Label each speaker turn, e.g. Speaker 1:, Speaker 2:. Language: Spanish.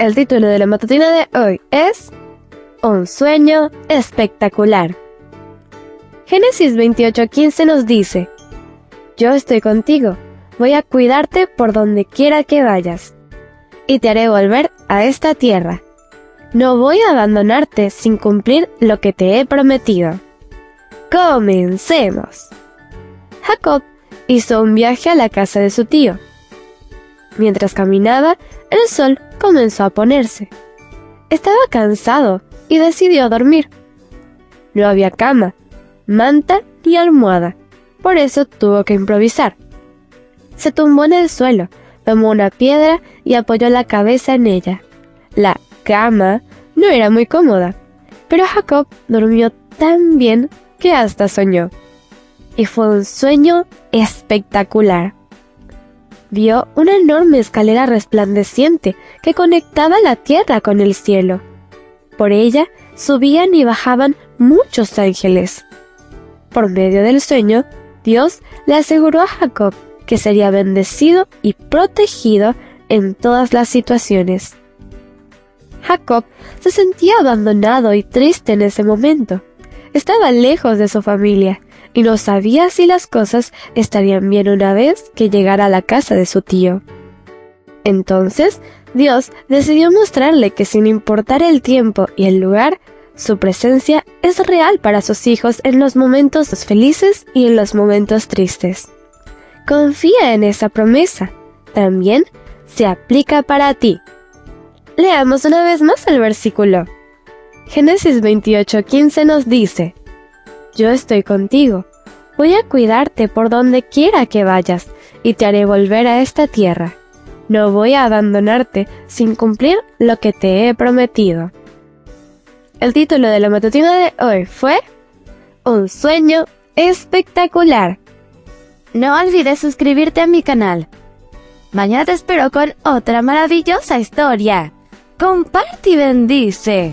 Speaker 1: El título de la matutina de hoy es Un sueño espectacular. Génesis 28:15 nos dice, Yo estoy contigo, voy a cuidarte por donde quiera que vayas, y te haré volver a esta tierra. No voy a abandonarte sin cumplir lo que te he prometido. Comencemos. Jacob hizo un viaje a la casa de su tío. Mientras caminaba, el sol comenzó a ponerse. Estaba cansado y decidió dormir. No había cama, manta ni almohada, por eso tuvo que improvisar. Se tumbó en el suelo, tomó una piedra y apoyó la cabeza en ella. La cama no era muy cómoda, pero Jacob durmió tan bien que hasta soñó y fue un sueño espectacular. Vio una enorme escalera resplandeciente que conectaba la tierra con el cielo. Por ella subían y bajaban muchos ángeles. Por medio del sueño, Dios le aseguró a Jacob que sería bendecido y protegido en todas las situaciones. Jacob se sentía abandonado y triste en ese momento. Estaba lejos de su familia y no sabía si las cosas estarían bien una vez que llegara a la casa de su tío. Entonces, Dios decidió mostrarle que sin importar el tiempo y el lugar, su presencia es real para sus hijos en los momentos felices y en los momentos tristes. Confía en esa promesa. También se aplica para ti. Leamos una vez más el versículo. Génesis 28:15 nos dice, Yo estoy contigo, voy a cuidarte por donde quiera que vayas, y te haré volver a esta tierra. No voy a abandonarte sin cumplir lo que te he prometido. El título de la matutina de hoy fue Un sueño espectacular. No olvides suscribirte a mi canal. Mañana te espero con otra maravillosa historia. Comparte y bendice.